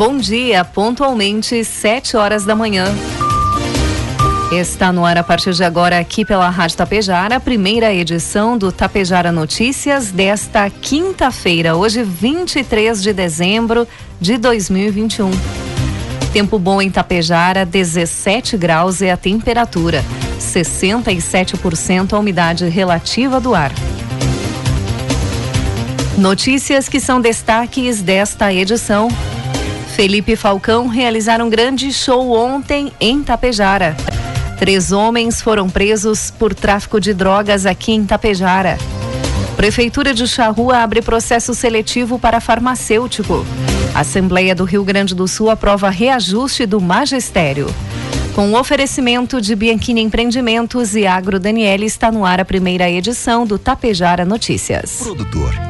Bom dia, pontualmente, 7 horas da manhã. Está no ar a partir de agora aqui pela Rádio Tapejara, a primeira edição do Tapejara Notícias desta quinta-feira, hoje 23 de dezembro de 2021. Tempo bom em Tapejara, 17 graus é a temperatura, 67% a umidade relativa do ar. Notícias que são destaques desta edição. Felipe Falcão realizaram um grande show ontem em Tapejara. Três homens foram presos por tráfico de drogas aqui em Tapejara. Prefeitura de Charrua abre processo seletivo para farmacêutico. Assembleia do Rio Grande do Sul aprova reajuste do magistério. Com o oferecimento de Bianchini Empreendimentos e Agro Daniele está no ar a primeira edição do Tapejara Notícias. Produtor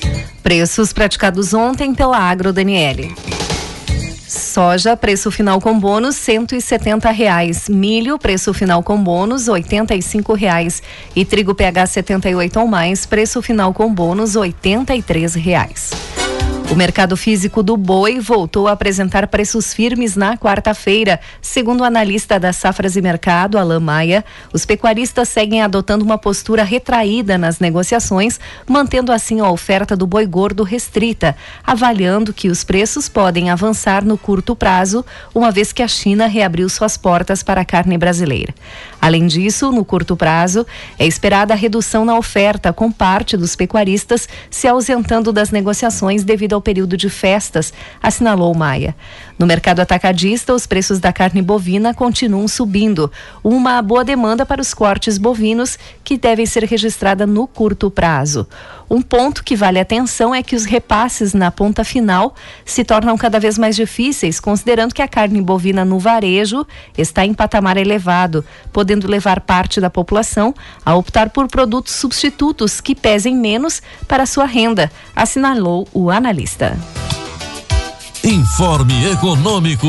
Preços praticados ontem pela Agro Daniele. Soja, preço final com bônus, cento e setenta reais. Milho, preço final com bônus, oitenta e cinco reais. E trigo PH 78 ou mais, preço final com bônus, oitenta e três reais. O mercado físico do boi voltou a apresentar preços firmes na quarta-feira. Segundo o analista da Safras e Mercado, Alain Maia, os pecuaristas seguem adotando uma postura retraída nas negociações, mantendo assim a oferta do boi gordo restrita, avaliando que os preços podem avançar no curto prazo, uma vez que a China reabriu suas portas para a carne brasileira. Além disso, no curto prazo, é esperada a redução na oferta, com parte dos pecuaristas se ausentando das negociações devido ao período de festas, assinalou Maia. No mercado atacadista, os preços da carne bovina continuam subindo, uma boa demanda para os cortes bovinos que devem ser registrada no curto prazo. Um ponto que vale atenção é que os repasses na ponta final se tornam cada vez mais difíceis, considerando que a carne bovina no varejo está em patamar elevado, podendo levar parte da população a optar por produtos substitutos que pesem menos para sua renda, assinalou o analista. Informe Econômico.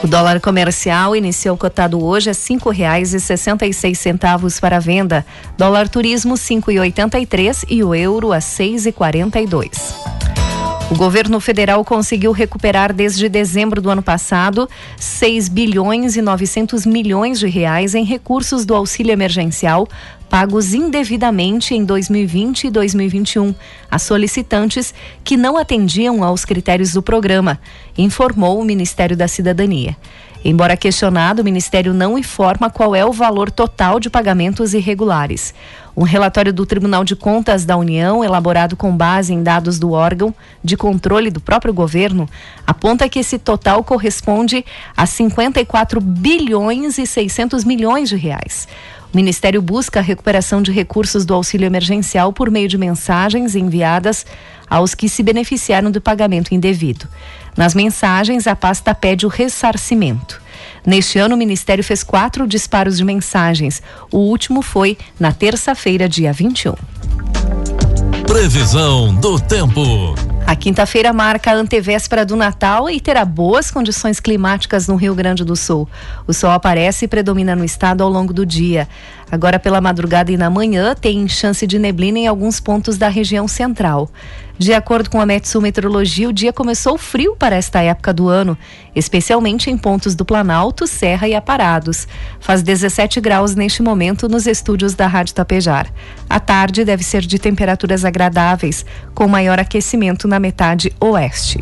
O dólar comercial iniciou cotado hoje a cinco reais e sessenta e seis centavos para venda. Dólar turismo cinco e oitenta e três e o euro a seis e quarenta e dois. O governo federal conseguiu recuperar desde dezembro do ano passado 6 bilhões e 900 milhões de reais em recursos do auxílio emergencial pagos indevidamente em 2020 e 2021 a solicitantes que não atendiam aos critérios do programa, informou o Ministério da Cidadania. Embora questionado, o Ministério não informa qual é o valor total de pagamentos irregulares. Um relatório do Tribunal de Contas da União, elaborado com base em dados do órgão de controle do próprio governo, aponta que esse total corresponde a 54 bilhões e 600 milhões de reais. O Ministério busca a recuperação de recursos do auxílio emergencial por meio de mensagens enviadas aos que se beneficiaram do pagamento indevido. Nas mensagens, a pasta pede o ressarcimento. Neste ano, o Ministério fez quatro disparos de mensagens. O último foi na terça-feira, dia 21. Previsão do tempo. A quinta-feira marca a antevéspera do Natal e terá boas condições climáticas no Rio Grande do Sul. O sol aparece e predomina no estado ao longo do dia. Agora, pela madrugada e na manhã, tem chance de neblina em alguns pontos da região central. De acordo com a Metsu Meteorologia, o dia começou frio para esta época do ano, especialmente em pontos do Planalto, Serra e Aparados. Faz 17 graus neste momento nos estúdios da Rádio Tapejar. A tarde deve ser de temperaturas agradáveis, com maior aquecimento na metade oeste.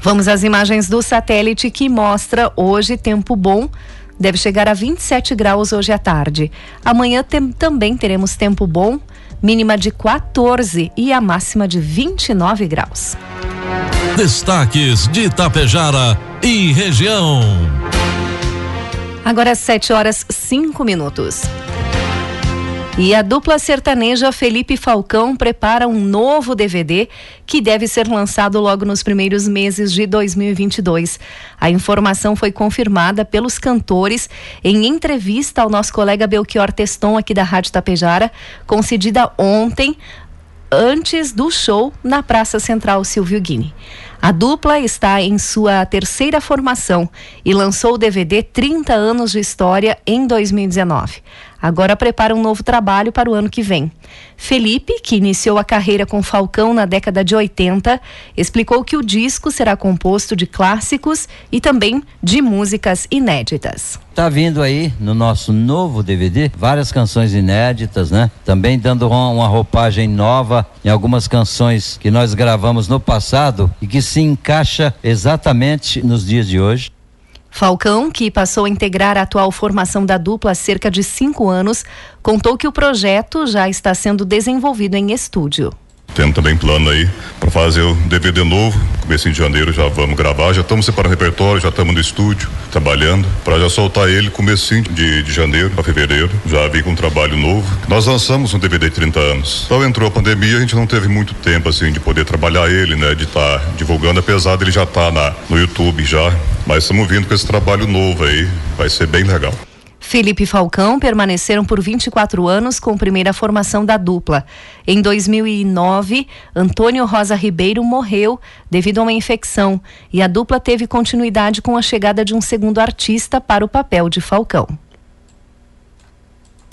Vamos às imagens do satélite que mostra hoje tempo bom deve chegar a 27 graus hoje à tarde. Amanhã tem, também teremos tempo bom, mínima de 14 e a máxima de 29 graus. Destaques de Itapejara e região. Agora 7 horas 5 minutos. E a dupla sertaneja Felipe Falcão prepara um novo DVD que deve ser lançado logo nos primeiros meses de 2022. A informação foi confirmada pelos cantores em entrevista ao nosso colega Belchior Teston aqui da Rádio Tapejara, concedida ontem antes do show na Praça Central Silvio Guini. A dupla está em sua terceira formação e lançou o DVD 30 anos de história em 2019. Agora prepara um novo trabalho para o ano que vem. Felipe, que iniciou a carreira com Falcão na década de 80, explicou que o disco será composto de clássicos e também de músicas inéditas. Tá vindo aí no nosso novo DVD várias canções inéditas, né? Também dando uma roupagem nova em algumas canções que nós gravamos no passado e que se encaixa exatamente nos dias de hoje. Falcão, que passou a integrar a atual formação da dupla há cerca de cinco anos, contou que o projeto já está sendo desenvolvido em estúdio. Temos também plano aí para fazer o DVD novo. Começo de janeiro já vamos gravar. Já estamos separando repertório, já estamos no estúdio, trabalhando, para já soltar ele começo de, de janeiro para fevereiro. Já vi com um trabalho novo. Nós lançamos um DVD de 30 anos. Então entrou a pandemia, a gente não teve muito tempo assim de poder trabalhar ele, né? De estar tá divulgando, apesar dele já estar tá no YouTube já. Mas estamos vindo com esse trabalho novo aí. Vai ser bem legal. Felipe Falcão permaneceram por 24 anos com primeira formação da dupla. Em 2009, Antônio Rosa Ribeiro morreu devido a uma infecção e a dupla teve continuidade com a chegada de um segundo artista para o papel de Falcão.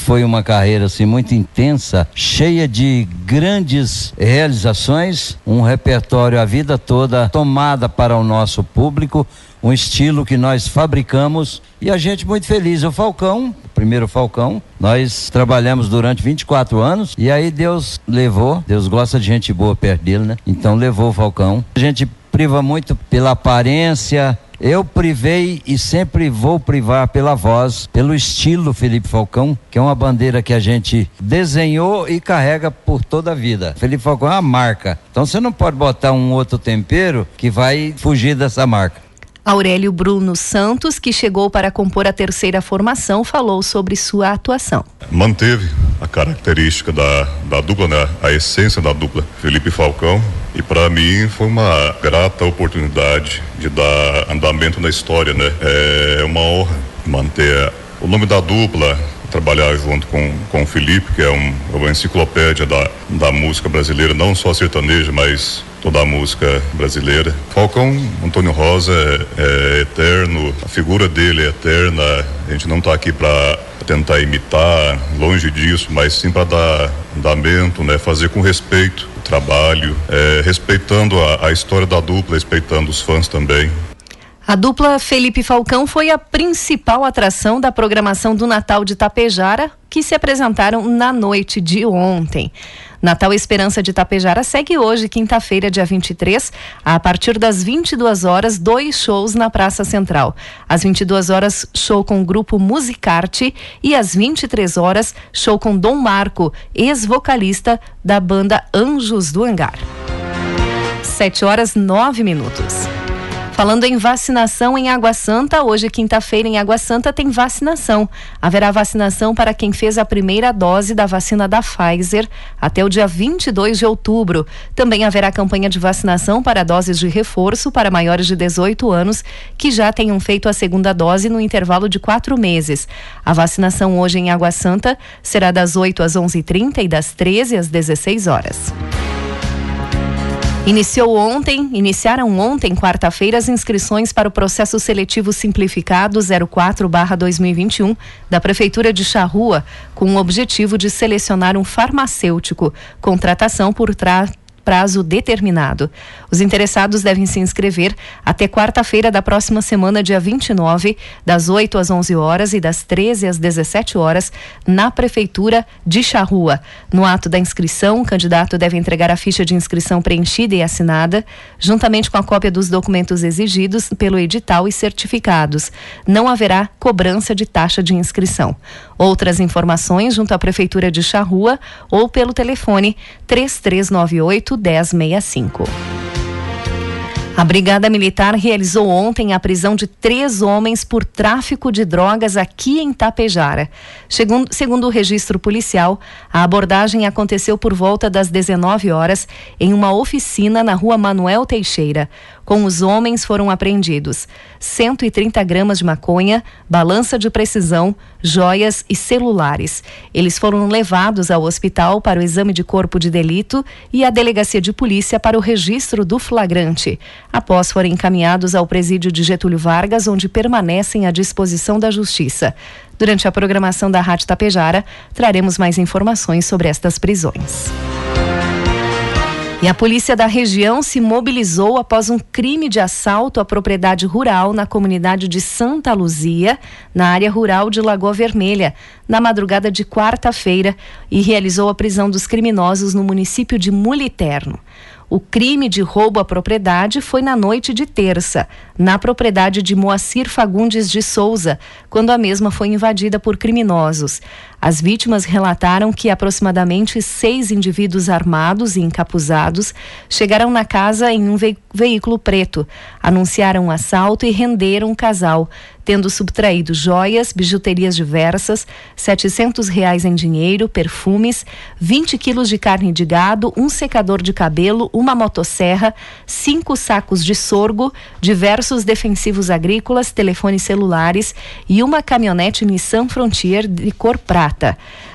Foi uma carreira assim muito intensa, cheia de grandes realizações, um repertório a vida toda tomada para o nosso público, um estilo que nós fabricamos e a gente muito feliz. O Falcão, o primeiro Falcão, nós trabalhamos durante 24 anos e aí Deus levou, Deus gosta de gente boa perto dele, né? Então levou o Falcão. A gente priva muito pela aparência, eu privei e sempre vou privar pela voz, pelo estilo Felipe Falcão, que é uma bandeira que a gente desenhou e carrega por toda a vida. Felipe Falcão é uma marca. Então você não pode botar um outro tempero que vai fugir dessa marca. Aurélio Bruno Santos, que chegou para compor a terceira formação, falou sobre sua atuação. Manteve a característica da, da dupla, né? a essência da dupla, Felipe Falcão, e para mim foi uma grata oportunidade de dar andamento na história, né? É uma honra manter o nome da dupla, trabalhar junto com, com o Felipe, que é um, uma enciclopédia da, da música brasileira, não só sertaneja, mas toda a música brasileira. Falcão Antônio Rosa é, é eterno, a figura dele é eterna. A gente não está aqui para tentar imitar, longe disso, mas sim para dar andamento, né? Fazer com respeito trabalho, é, respeitando a, a história da dupla, respeitando os fãs também. A dupla Felipe Falcão foi a principal atração da programação do Natal de Tapejara, que se apresentaram na noite de ontem. Natal Esperança de Tapejara segue hoje, quinta-feira, dia 23, a partir das 22 horas, dois shows na Praça Central. Às 22 horas, show com o grupo Musicarte e às 23 horas, show com Dom Marco, ex-vocalista da banda Anjos do Hangar. 7 horas 9 minutos. Falando em vacinação em Água Santa, hoje, quinta-feira, em Água Santa, tem vacinação. Haverá vacinação para quem fez a primeira dose da vacina da Pfizer até o dia 22 de outubro. Também haverá campanha de vacinação para doses de reforço para maiores de 18 anos que já tenham feito a segunda dose no intervalo de quatro meses. A vacinação hoje em Água Santa será das 8 às 11h30 e das 13 às 16 horas. Iniciou ontem, iniciaram ontem, quarta-feira, as inscrições para o processo seletivo simplificado 04/2021 da Prefeitura de Charrua, com o objetivo de selecionar um farmacêutico. Contratação por, prazo determinado. Os interessados devem se inscrever até quarta-feira da próxima semana, dia 29, das 8 às 11 horas e das 13 às 17 horas, na Prefeitura de Charrua. No ato da inscrição, o candidato deve entregar a ficha de inscrição preenchida e assinada, juntamente com a cópia dos documentos exigidos pelo edital e certificados. Não haverá cobrança de taxa de inscrição. Outras informações junto à Prefeitura de Charrua ou pelo telefone 3398 1065. A Brigada Militar realizou ontem a prisão de três homens por tráfico de drogas aqui em Tapejara. Segundo, segundo o registro policial, a abordagem aconteceu por volta das 19 horas em uma oficina na rua Manuel Teixeira. Com os homens foram apreendidos 130 gramas de maconha, balança de precisão, joias e celulares. Eles foram levados ao hospital para o exame de corpo de delito e à delegacia de polícia para o registro do flagrante. Após forem encaminhados ao presídio de Getúlio Vargas, onde permanecem à disposição da Justiça. Durante a programação da Rádio Tapejara, traremos mais informações sobre estas prisões. E a polícia da região se mobilizou após um crime de assalto à propriedade rural na comunidade de Santa Luzia, na área rural de Lagoa Vermelha, na madrugada de quarta-feira, e realizou a prisão dos criminosos no município de Muliterno. O crime de roubo à propriedade foi na noite de terça, na propriedade de Moacir Fagundes de Souza, quando a mesma foi invadida por criminosos. As vítimas relataram que aproximadamente seis indivíduos armados e encapuzados chegaram na casa em um ve veículo preto, anunciaram um assalto e renderam o casal tendo subtraído joias, bijuterias diversas, setecentos reais em dinheiro, perfumes, 20 quilos de carne de gado, um secador de cabelo, uma motosserra, cinco sacos de sorgo, diversos defensivos agrícolas, telefones celulares e uma caminhonete Nissan Frontier de cor prata.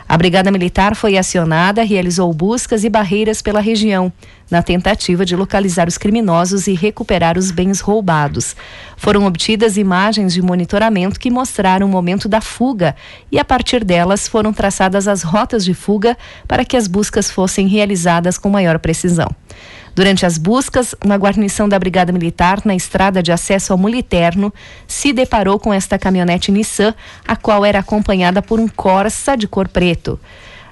A Brigada Militar foi acionada, realizou buscas e barreiras pela região, na tentativa de localizar os criminosos e recuperar os bens roubados. Foram obtidas imagens de monitoramento que mostraram o momento da fuga e, a partir delas, foram traçadas as rotas de fuga para que as buscas fossem realizadas com maior precisão. Durante as buscas, uma guarnição da Brigada Militar na estrada de acesso ao Muliterno se deparou com esta caminhonete Nissan, a qual era acompanhada por um Corsa de cor preto.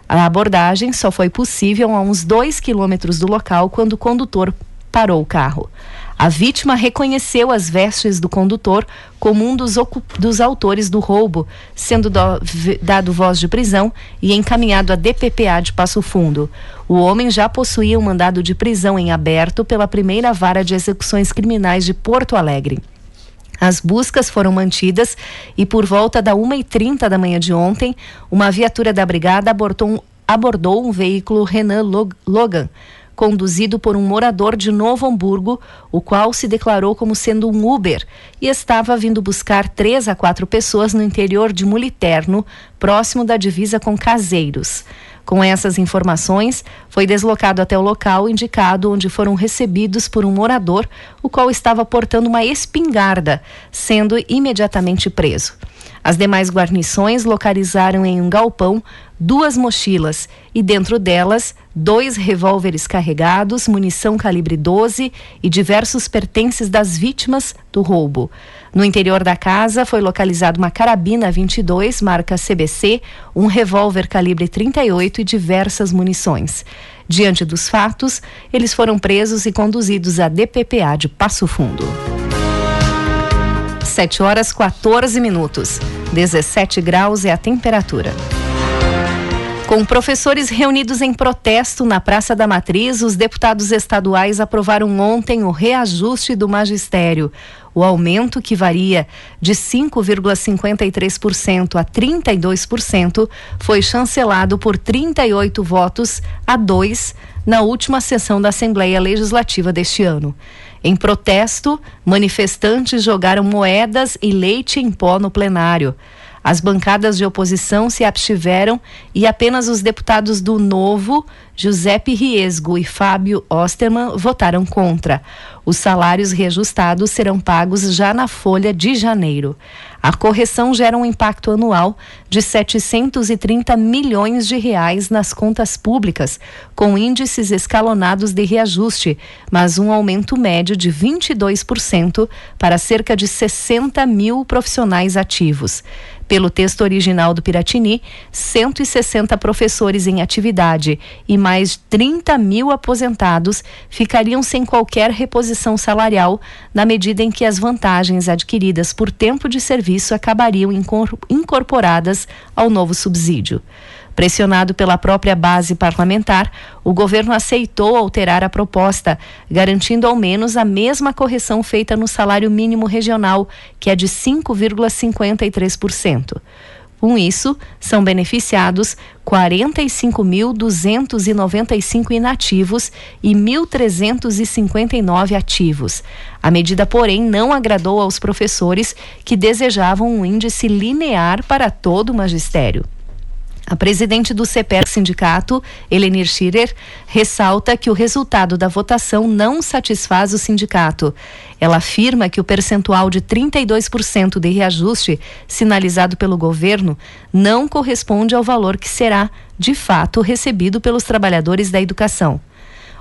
A abordagem só foi possível a uns dois quilômetros do local quando o condutor parou o carro. A vítima reconheceu as vestes do condutor como um dos, dos autores do roubo, sendo do, dado voz de prisão e encaminhado à DPPA de Passo Fundo. O homem já possuía um mandado de prisão em aberto pela primeira vara de execuções criminais de Porto Alegre. As buscas foram mantidas e por volta da 1h30 da manhã de ontem, uma viatura da brigada abordou um, abordou um veículo Renault Logan conduzido por um morador de Novo Hamburgo, o qual se declarou como sendo um Uber e estava vindo buscar três a quatro pessoas no interior de Muliterno, próximo da divisa com Caseiros. Com essas informações, foi deslocado até o local indicado onde foram recebidos por um morador, o qual estava portando uma espingarda, sendo imediatamente preso. As demais guarnições localizaram em um galpão duas mochilas e dentro delas dois revólveres carregados, munição calibre 12 e diversos pertences das vítimas do roubo. No interior da casa foi localizada uma carabina 22 marca CBC, um revólver calibre 38 e diversas munições. Diante dos fatos, eles foram presos e conduzidos à DPPA de Passo Fundo. 7 horas 14 minutos. 17 graus é a temperatura. Com professores reunidos em protesto na Praça da Matriz, os deputados estaduais aprovaram ontem o reajuste do magistério. O aumento, que varia de 5,53% a 32%, foi chancelado por 38 votos a 2 na última sessão da Assembleia Legislativa deste ano. Em protesto, manifestantes jogaram moedas e leite em pó no plenário. As bancadas de oposição se abstiveram e apenas os deputados do Novo, Giuseppe Riesgo e Fábio Osterman, votaram contra. Os salários reajustados serão pagos já na folha de janeiro. A correção gera um impacto anual de 730 milhões de reais nas contas públicas, com índices escalonados de reajuste, mas um aumento médio de 22% para cerca de 60 mil profissionais ativos. Pelo texto original do Piratini, 160 professores em atividade e mais 30 mil aposentados ficariam sem qualquer reposição salarial, na medida em que as vantagens adquiridas por tempo de serviço acabariam incorporadas ao novo subsídio. Pressionado pela própria base parlamentar, o governo aceitou alterar a proposta, garantindo ao menos a mesma correção feita no salário mínimo regional, que é de 5,53%. Com isso, são beneficiados 45.295 inativos e 1.359 ativos. A medida, porém, não agradou aos professores que desejavam um índice linear para todo o magistério. A presidente do CEPER Sindicato, Elenir Schirer, ressalta que o resultado da votação não satisfaz o sindicato. Ela afirma que o percentual de 32% de reajuste sinalizado pelo governo não corresponde ao valor que será, de fato, recebido pelos trabalhadores da educação.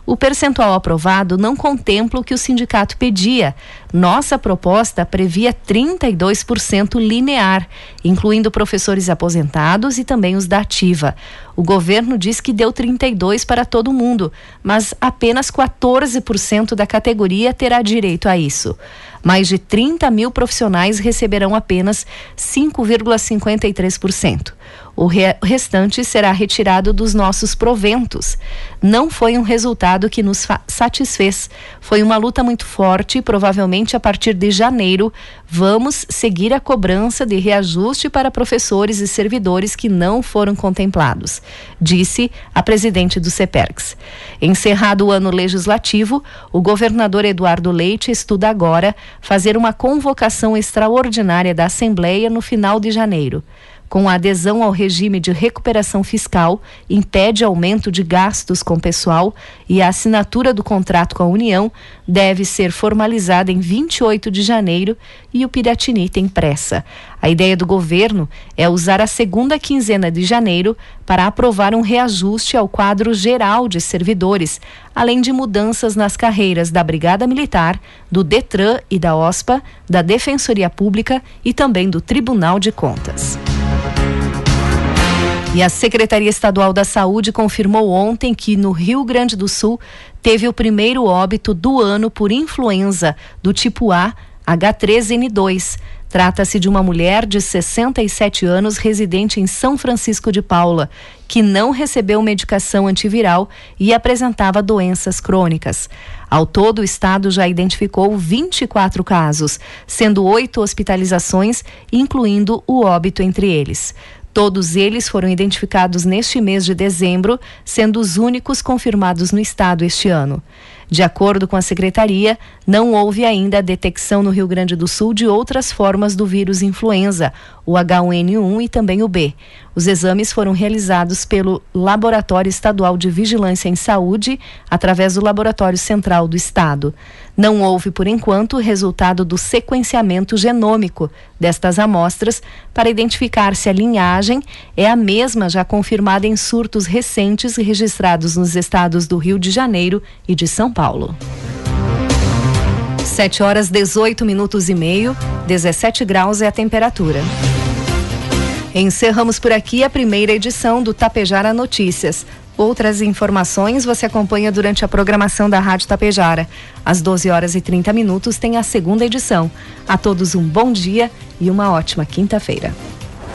O percentual aprovado não contempla o que o sindicato pedia. Nossa proposta previa 32% linear, incluindo professores aposentados e também os da ativa. O governo diz que deu 32 para todo mundo, mas apenas 14% da categoria terá direito a isso. Mais de 30 mil profissionais receberão apenas 5,53%. O re restante será retirado dos nossos proventos. Não foi um resultado que nos satisfez. Foi uma luta muito forte provavelmente a partir de janeiro vamos seguir a cobrança de reajuste para professores e servidores que não foram contemplados, disse a presidente do CEPERX. Encerrado o ano legislativo, o governador Eduardo Leite estuda agora fazer uma convocação extraordinária da Assembleia no final de janeiro com a adesão ao regime de recuperação fiscal, impede aumento de gastos com pessoal e a assinatura do contrato com a União deve ser formalizada em 28 de janeiro e o Piratini tem pressa. A ideia do governo é usar a segunda quinzena de janeiro para aprovar um reajuste ao quadro geral de servidores, além de mudanças nas carreiras da Brigada Militar, do Detran e da OSPA, da Defensoria Pública e também do Tribunal de Contas. E a Secretaria Estadual da Saúde confirmou ontem que no Rio Grande do Sul teve o primeiro óbito do ano por influenza do tipo A H3N2. Trata-se de uma mulher de 67 anos residente em São Francisco de Paula, que não recebeu medicação antiviral e apresentava doenças crônicas. Ao todo, o estado já identificou 24 casos, sendo oito hospitalizações, incluindo o óbito entre eles. Todos eles foram identificados neste mês de dezembro, sendo os únicos confirmados no estado este ano. De acordo com a secretaria, não houve ainda detecção no Rio Grande do Sul de outras formas do vírus influenza, o H1N1 e também o B. Os exames foram realizados pelo Laboratório Estadual de Vigilância em Saúde, através do Laboratório Central do Estado. Não houve, por enquanto, resultado do sequenciamento genômico destas amostras para identificar se a linhagem é a mesma já confirmada em surtos recentes registrados nos estados do Rio de Janeiro e de São Paulo. 7 horas 18 minutos e meio, 17 graus é a temperatura. Encerramos por aqui a primeira edição do Tapejara Notícias. Outras informações você acompanha durante a programação da Rádio Tapejara. Às 12 horas e 30 minutos tem a segunda edição. A todos um bom dia e uma ótima quinta-feira.